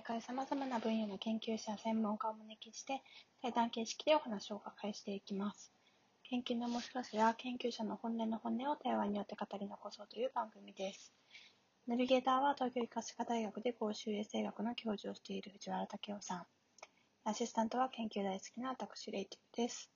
毎回様々な分野の研究者、専門家をお招きして、対談形式でお話をお伺いしていきます。研究の面白さや研究者の本音の本音を対話によって語り残そうという番組です。ナビゲーターは東京医科歯科大学で公衆衛生学の教授をしている藤原武雄さん。アシスタントは研究大好きな私、レイティブです。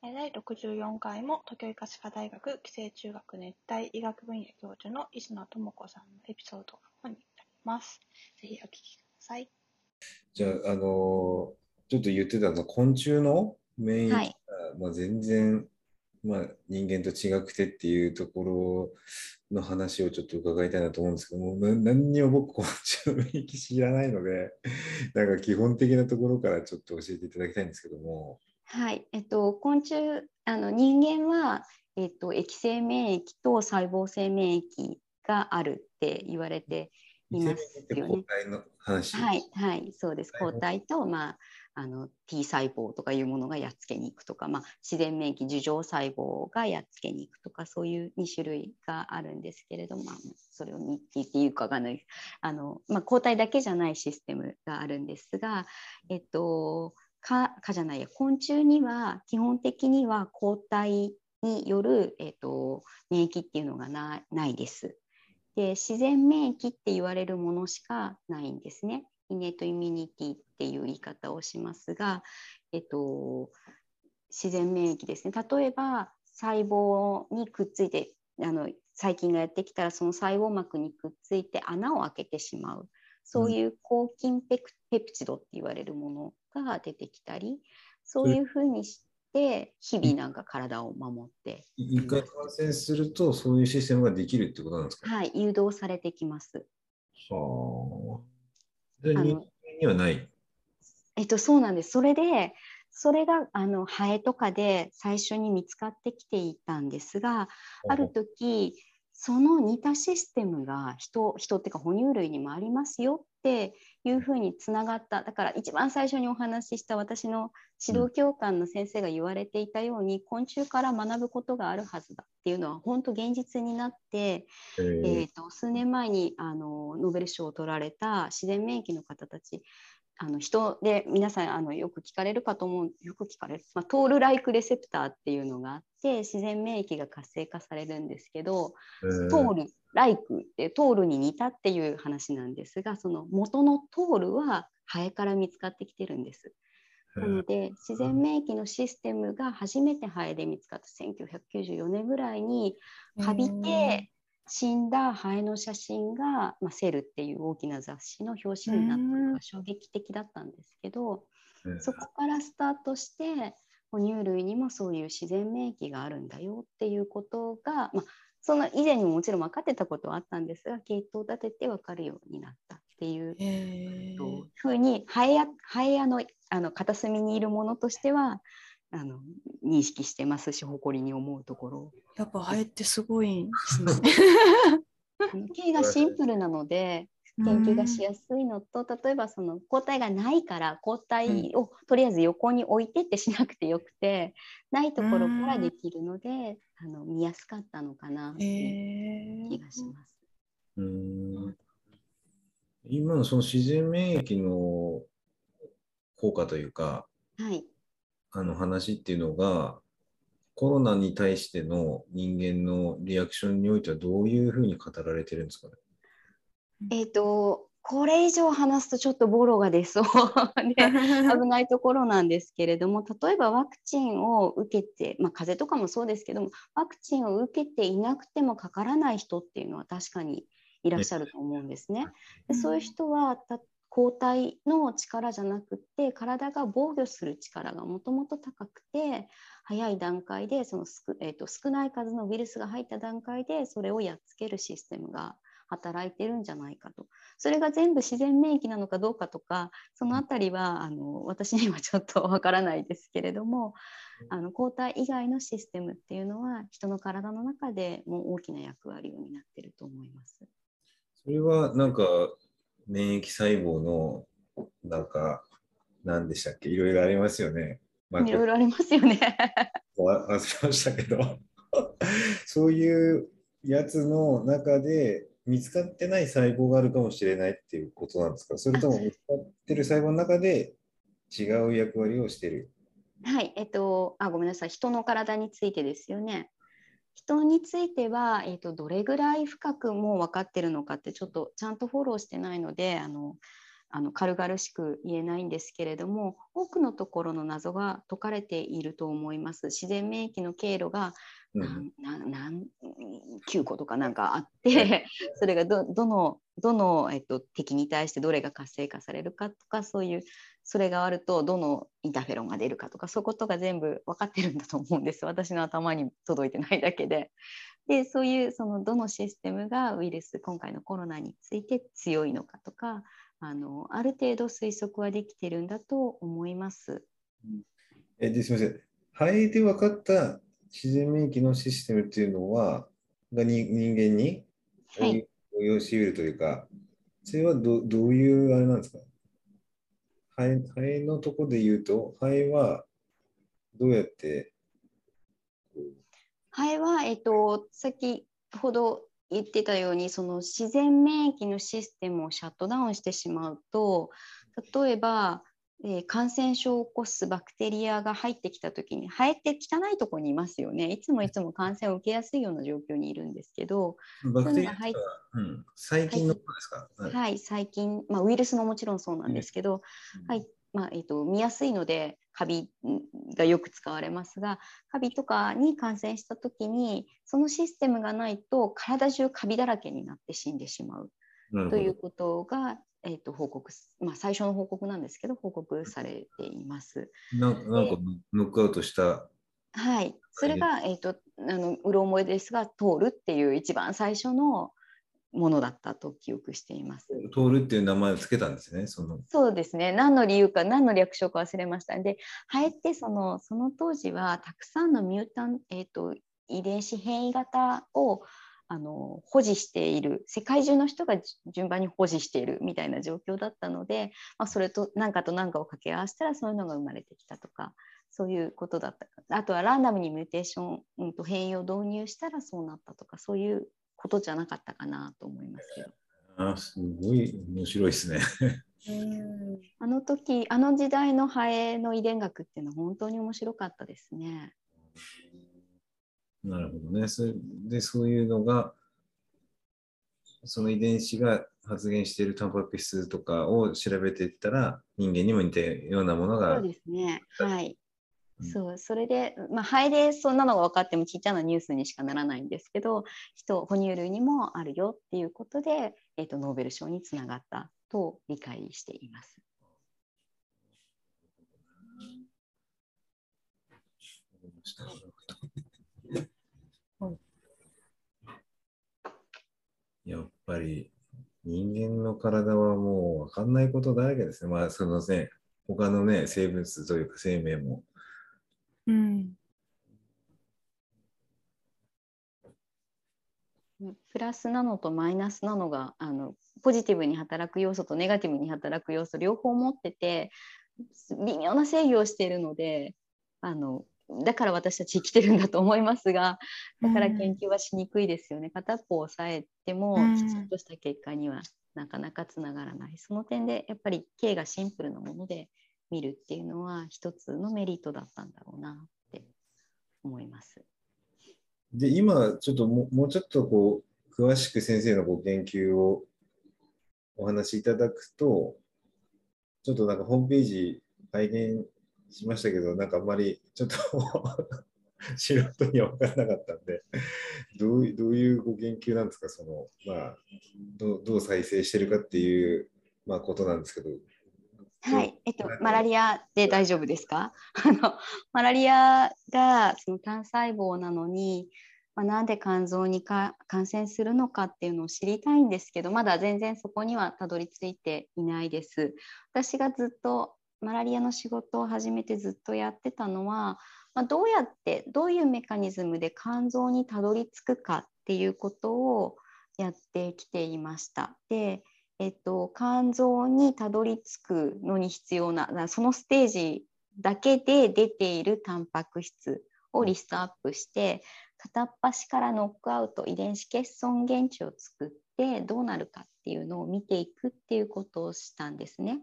第64回も東京医科歯科大学寄生中学熱帯医学分野教授の石野智子さんのエピソードになります。ぜひお聞きください。じゃあ、あのちょっと言ってたの昆虫の？免疫が、はい、まあ、全然、まあ、人間と違くてっていうところの話をちょっと伺いたいなと思うんですけども、何にも僕、昆虫の免疫知らないので、なんか基本的なところからちょっと教えていただきたいんですけども。はい、えっと、昆虫、あの人間は、えっと、液性免疫と細胞性免疫があるって言われていますよね。はい、はい、そうです。抗体と、まあ、あの T 細胞とかいうものがやっつけに行くとか、まあ、自然免疫樹状細胞がやっつけに行くとかそういう2種類があるんですけれども、まあ、それを見ていいかがないあの、まあ、抗体だけじゃないシステムがあるんですが、えっと、かかじゃないや昆虫には基本的には抗体による、えっと、免疫っていうのがないです。で自然免疫って言われるものしかないんですね。イネートイミュニティっていう言い方をしますが、えっと、自然免疫ですね例えば細胞にくっついてあの細菌がやってきたらその細胞膜にくっついて穴を開けてしまうそういう抗菌ペプチドって言われるものが出てきたりそういうふうにして日々なんか体を守って。一回感染するとそういうシステムができるってことなんですか？はい誘導されてきます。はあ。人間にはない？えっと、そうなんです。それで、それがあのハエとかで最初に見つかってきていたんですが、ある時その似たシステムが人人っていうか哺乳類にもありますよっていうふうにつながった。だから一番最初にお話しした私の指導教官の先生が言われていたように、うん、昆虫から学ぶことがあるはずだっていうのは本当現実になって、えー、えーと数年前にあのノーベル賞を取られた自然免疫の方たちあの人で皆さんあのよく聞かれるかと思うよく聞かれる、まあ、トールライクレセプターっていうのがあって自然免疫が活性化されるんですけど、トールライクってトールに似たっていう話なんですがその元のトールはハエから見つかってきてるんです。なので自然免疫のシステムが初めてハエで見つかった1994年ぐらいにカビて死んだハエの写真が、まあ、セルっていう大きな雑誌の表紙になったのが衝撃的だったんですけど、そこからスタートして哺乳類にもそういう自然免疫があるんだよっていうことが、まあ、その以前にももちろん分かってたことはあったんですが系統を立てて分かるようになったっていうふうにハエやハエやのあの片隅にいるものとしてはあの認識してますし誇りに思うところ。やっぱハエってすごいですね。毛がシンプルなので研究がしやすいのと、例えばその抗体がないから抗体をとりあえず横に置いてってしなくてよくて、ないところからできるので、あの見やすかったのかなっていう気がします。えー、今のその自然免疫の効果というか、はい、あの話っていうのが、コロナに対しての人間のリアクションにおいてはどういうふうに語られてるんですかね？えっ、ー、と、これ以上話すとちょっとボロが出そう で危ないところなんですけれども例えばワクチンを受けて、まあ、風邪とかもそうですけどもワクチンを受けていなくてもかからない人っていうのは確かにいらっしゃると思うんですね。でそういう人は抗体の力じゃなくって体が防御する力がもともと高くて早い段階でその少,、えーと、少ない数のウイルスが入った段階でそれをやっつけるシステムが働いてるんじゃないかとそれが全部自然免疫なのかどうかとかその辺りはあの私にはちょっとわからないですけれどもあの抗体以外のシステムっていうのは人の体の中でも大きな役割を担ってると思います。それはなんか免疫細胞の、なんか、何でしたっけ？いろいろありますよね。まあ、いろいろありますよね。忘れましたけど そういうやつの中で見つかってない細胞があるかもしれないっていうことなんですか？それとも見つかってる細胞の中で違う役割をしてる？はい、えっと、あ、ごめんなさい、人の体についてですよね。人については、えっと、どれぐらい深くもう分かってるのかってちょっとちゃんとフォローしてないのであのあの軽々しく言えないんですけれども多くのところの謎が解かれていると思います。自然免疫の経路が何9個とかなんかあって それがどのどの、えっと、敵に対してどれが活性化されるかとかそういうそれがあるとどのインターフェロンが出るかとかそういうことが全部分かってるんだと思うんです私の頭に届いてないだけで。でそういうそのどのシステムがウイルス今回のコロナについて強いのかとかあのある程度推測はできてるんだと思います。えですみません。肺で分かった自然免疫のシステムっていうのは、がに人間に応用しうるというか、それはどどういうあれなんですか？肺肺のところで言うと、肺はどうやって肺は、えっと、先ほど言ってたようにその自然免疫のシステムをシャットダウンしてしまうと例えば、えー、感染症を起こすバクテリアが入ってきた時にハエって汚いところにいますよね。いつもいつも感染を受けやすいような状況にいるんですけどバクテリアは、うん、細菌のことですか、はい、はい、細菌、まあ、ウイルスももちろんそうなんですけど、うん、はい。まあえーと見やすいのでカビがよく使われますがカビとかに感染した時にそのシステムがないと体中カビだらけになって死んでしまう。ということが、えーと、報告、まあ、最初の報告なんですけど報告されています。なんかノックアウトしたはい、それが、えーと、あのうろ覚えですが通るっていう一番最初のものだったと記憶しています。トールっていう名前をつけたんですね。そのそうですね。何の理由か、何の略称か忘れました。で、ハエってそのその当時はたくさんのミュータン、えーと、遺伝子変異型をあの保持している世界中の人が順番に保持しているみたいな状況だったので、まあ、それと何かと何かを掛け合わせたらそういうのが生まれてきたとかそういうことだったあとはランダムにミューテーション、うん、と変異を導入したらそうなったとかそういうことじゃなかったかなと思いますけど。あすごい面白いですね。あの時あの時代のハエの遺伝学っていうのは本当に面白かったですね。なるほどね。それでそういうのがその遺伝子が発現しているタンパク質とかを調べていったら人間にも似たようなものがそうですね。はい。そうそれで、まあ、肺でそんなのが分かってもちっちゃなニュースにしかならないんですけど人哺乳類にもあるよっていうことで、えーと、ノーベル賞につながったと理解しています。やっぱり人間の体はもう分かんないことだらけですね。まあそのね他のね生物というか生命もうん、プラスなのとマイナスなのがあのポジティブに働く要素とネガティブに働く要素両方持ってて微妙な制御をしているのであのだから私たち生きてるんだと思いますがだから研究はしにくいですよね、うん、片っぽを抑えてもきちんとした結果にはなかなかつながらない、その点でやっぱり K がシンプルなもので見るっていうのは一つのメリットだったんだろうなって思います。で今ちょっとももうちょっとこう詳しく先生のご研究をお話しいただくとちょっとなんかホームページ拝見しましたけどなんかあんまりちょっと 素人には分からなかったんでどうどういうご研究なんですか？その、まあ、どどう再生してるかっていう、まあ、ことなんですけど。はい、えっと、マラリアで大丈夫ですか？あのマラリアがその単細胞なのに、まあ、なんで肝臓にか感染するのかっていうのを知りたいんですけどまだ全然そこにはたどり着いていないです。私がずっとマラリアの仕事を始めてずっとやってたのは、まあ、どうやってどういうメカニズムで肝臓にたどり着くかっていうことをやってきていました。でえっと、肝臓にたどり着くのに必要なそのステージだけで出ているタンパク質をリストアップして片っ端からノックアウト遺伝子欠損現地を作ってどうなるかっていうのを見ていくっていうことをしたんですね。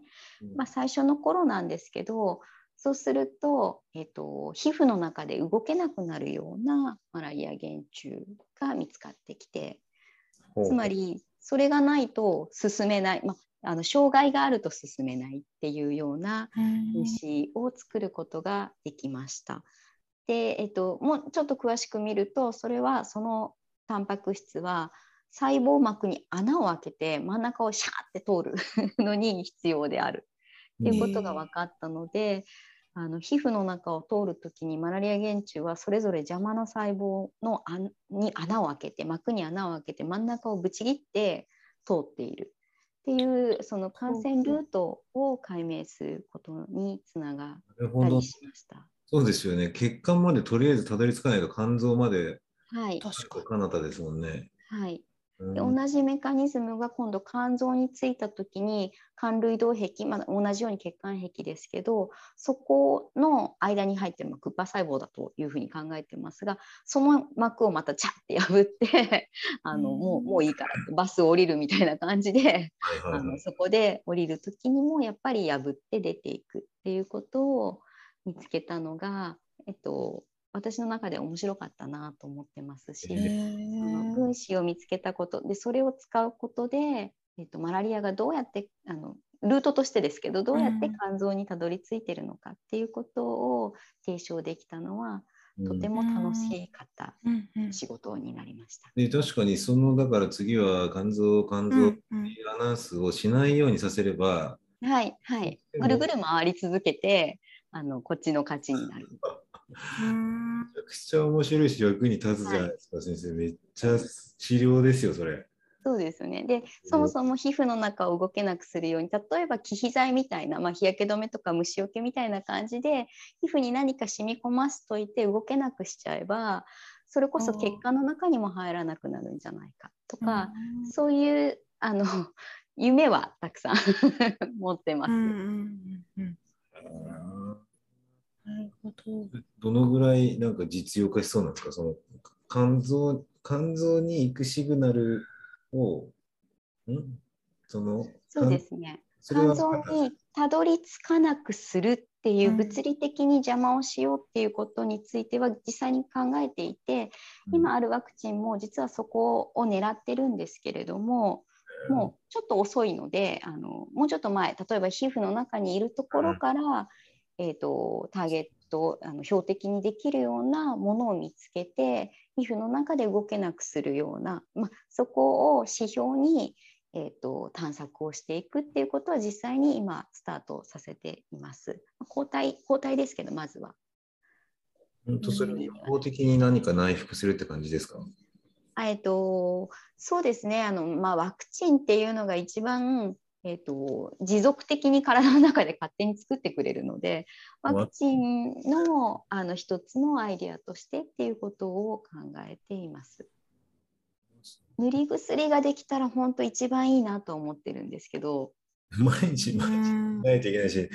まあ、最初の頃なんですけどそうすると,、えーと、皮膚の中で動けなくなるようなマラリア原虫が見つかってきてつまりそれがないと進めない、まあ、あの障害があると進めないっていうような虫を作ることができました。で、えっと、もうちょっと詳しく見るとそれはそのタンパク質は細胞膜に穴を開けて真ん中をシャーって通る のに必要であるっていうことが分かったので、あの皮膚の中を通る時にマラリア原虫はそれぞれ邪魔な細胞のあに穴を開けて膜に穴を開けて真ん中をぶち切って通っているっていうその感染ルートを解明することにつながったりしました。そうですよね。血管までとりあえずたどり着かないと肝臓まで、はい、確か彼方ですもんね。はい。で同じメカニズムが今度肝臓についた時に肝類動壁、まあ、同じように血管壁ですけどそこの間に入ってるクッパ細胞だというふうに考えてますがその膜をまたチャッて破って あの、もうもういいからバス降りるみたいな感じで、あのそこで降りる時にもやっぱり破って出ていくっていうことを見つけたのが、えっと、私の中で面白かったなと思ってますし、分子を見つけたことでそれを使うことで、えっと、マラリアがどうやってあのルートとしてですけどどうやって肝臓にたどり着いてるのかっていうことを提唱できたのは、とても楽しかった仕事になりました。で確かにそのだから次は肝臓肝臓アナウンスをしないようにさせれば、はいはい。ぐるぐる回り続けてあのこっちの勝ちになる。めちゃくちゃ面白いし役に立つじゃないですか、はい、先生。めっちゃ治療ですよ、それ。そうですねでそもそも皮膚の中を動けなくするように例えば忌避剤みたいな、まあ、日焼け止めとか虫除けみたいな感じで皮膚に何か染み込ますといて動けなくしちゃえばそれこそ血管の中にも入らなくなるんじゃないかとか、うそういうあの 夢はたくさん 持ってます。うんうんうんなるほど。どのぐらいなんか実用化しそうなんですか？その肝臓肝臓に行くシグナルを、ん？そのそうですね。肝臓にたどり着かなくするっていう物理的に邪魔をしようっていうことについては実際に考えていて、今あるワクチンも実はそこを狙ってるんですけれども、もうちょっと遅いのであのもうちょっと前例えば皮膚の中にいるところから、えーと、ターゲットあの標的にできるようなものを見つけて皮膚の中で動けなくするような、まあ、そこを指標に、えーと、探索をしていくっていうことは実際に今スタートさせています。抗体抗体ですけどまずは。本当それ一方的に何か内服するって感じですか？えっと、そうですねあの、まあ、ワクチンっていうのが一番えーと、持続的に体の中で勝手に作ってくれるのでワクチンのあの一つのアイデアとしてっていうことを考えています。塗り薬ができたら本当一番いいなと思ってるんですけど。毎日毎日ないといけないし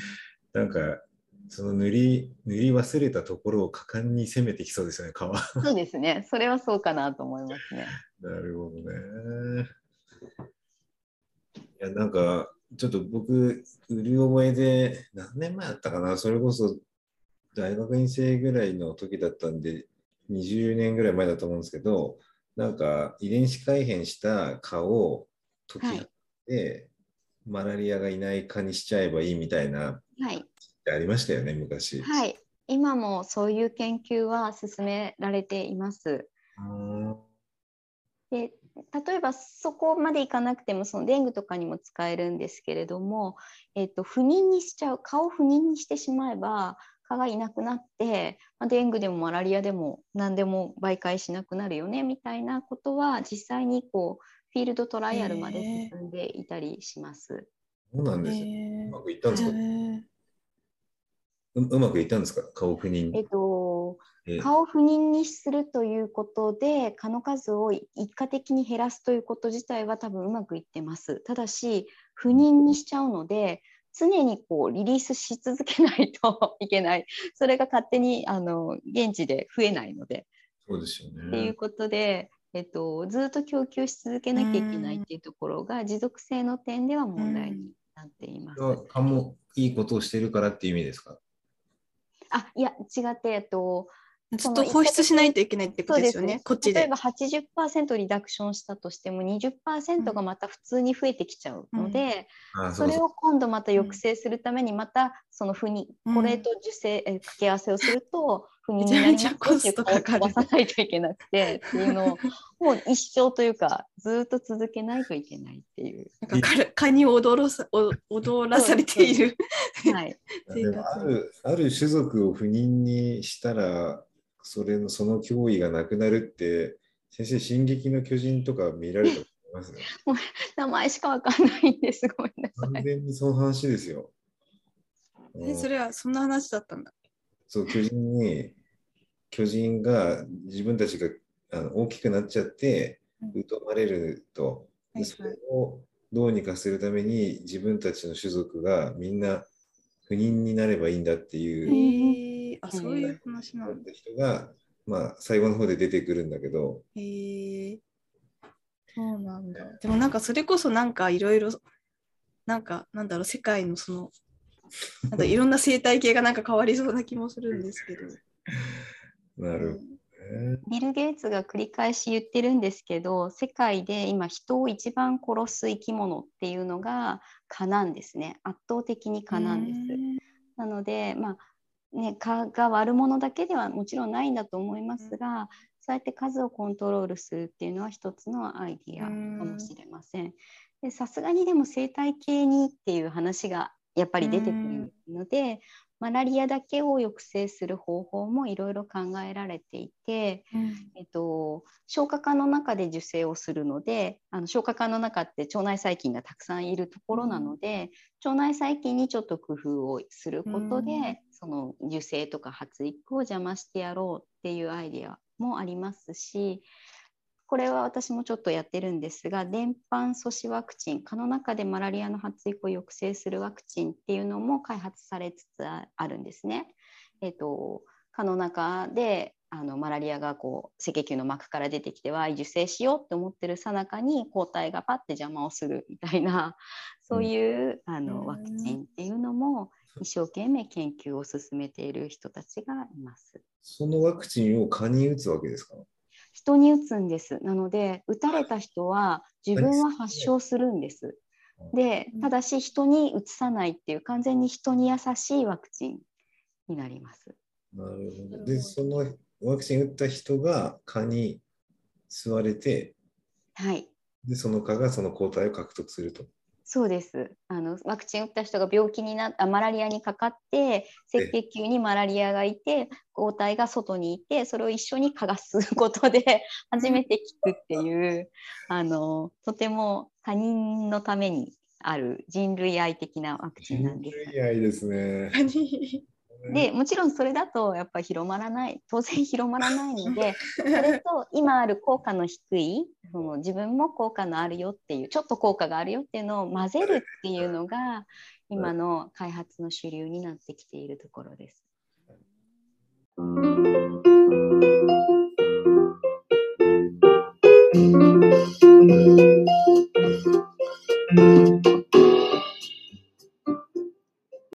なんかその塗り塗り忘れたところを果敢に攻めてきそうですよね皮。そうですね。それはそうかなと思いますね。なるほどねや、なんか、ちょっと僕、売り覚えで、何年前だったかな、それこそ大学院生ぐらいの時だったんで、20年ぐらい前だと思うんですけど、なんか遺伝子改変した蚊を解きで、はい、マラリアがいない蚊にしちゃえばいいみたいな、はい、ありましたよね、昔。はい、今もそういう研究は進められています。で例えばそこまでいかなくてもそのデングとかにも使えるんですけれども、えっと、不妊にしちゃう顔を不妊にしてしまえば蚊がいなくなって、まあ、デングでもマラリアでも何でも媒介しなくなるよねみたいなことは実際にこうフィールドトライアルまで進んでいたりします。そうなんですよ。うまくいったんですか？ううまくいったんですか？顔不妊。えっと蚊を不妊にするということで蚊の数を一過的に減らすということ自体は多分うまくいってます。ただし不妊にしちゃうので常にこうリリースし続けないといけない。それが勝手にあの現地で増えないので。そうですよね。っていうことでえっと、ずっと供給し続けなきゃいけないっていうところが持続性の点では問題になっています。蚊もいいことをしてるからっていう意味ですか？あいや違って、えっと、ずっと放出しないといけないってことですよね、こっちで。例えば80%リダクションしたとしても20%がまた普通に増えてきちゃうので、あそれを今度また抑制するためにまたその不妊、うん。これと受精、え掛け合わせをすると 不妊になりますよっていうめちゃめちゃコストかかる。飛ばさないといけなくてっていうのを もう一生というかずっと続けないといけないっていう。なんか蚊蚊に踊らさお踊らされている。はい、あるある種族を不妊にしたらそれのその脅威がなくなるって先生「進撃の巨人」とか見られたと思います？ね。名前しかわかんないんですごめんなさ完い。全にその話ですよ。えそれはそんな話だったんだ。そう巨人に巨人が自分たちがあの大きくなっちゃってうん疎まれると、でそれをどうにかするために自分たちの種族がみんな不妊になればいいんだってへいうえあそういう話なんだ。人が、まあ、最後の方で出てくるんだけどへえそうなんだ。でもなんかそれこそなんかいろいろなんかなんだろう世界のそのなんか いろんな生態系がなんか変わりそうな気もするんですけど。なるほどね。ビル・ゲイツが繰り返し言ってるんですけど世界で今人を一番殺す生き物っていうのが蚊なんですね圧倒的に蚊なんです。なのでまあね蚊が悪者だけではもちろんないんだと思いますがそうやって数をコントロールするっていうのは一つのアイディアかもしれません。でさすがにでも生態系にっていう話がやっぱり出てくるのでマラリアだけを抑制する方法もいろいろ考えられていて、うん。えっと、消化管の中で受精をするのであの消化管の中って腸内細菌がたくさんいるところなので、腸内細菌にちょっと工夫をすることで、うんその受精とか発育を邪魔してやろうっていうアイデアもありますしこれは私もちょっとやってるんですが伝播阻止ワクチン蚊の中でマラリアの発育を抑制するワクチンっていうのも開発されつつあるんですね。えっと蚊の中であのマラリアがこう赤血球の膜から出てきては受精しようって思ってるさなかに抗体がパッて邪魔をするみたいなそういう、あうんのワクチンっていうのも 一生懸命研究を進めている人たちがいます。そのワクチンを蚊に打つわけですか？人に打つんです。なので打たれた人は自分は発症するんです。でただし人に打さないっていう完全に人に優しいワクチンになります。なるほど。で、そのワクチン打った人が蚊に吸われて、はい。で、その蚊がその抗体を獲得すると。そうですあのワクチン打った人が病気になあマラリアにかかって赤血球にマラリアがいて抗体が外にいてそれを一緒に蚊が吸うことで初めて効くっていうあのとても他人のためにある人類愛的なワクチンなんです。人類愛ですね。でもちろんそれだとやっぱ広まらない。当然広まらないのでそれと今ある効果の低いその自分も効果のあるよっていうちょっと効果があるよっていうのを混ぜるっていうのが今の開発の主流になってきているところです。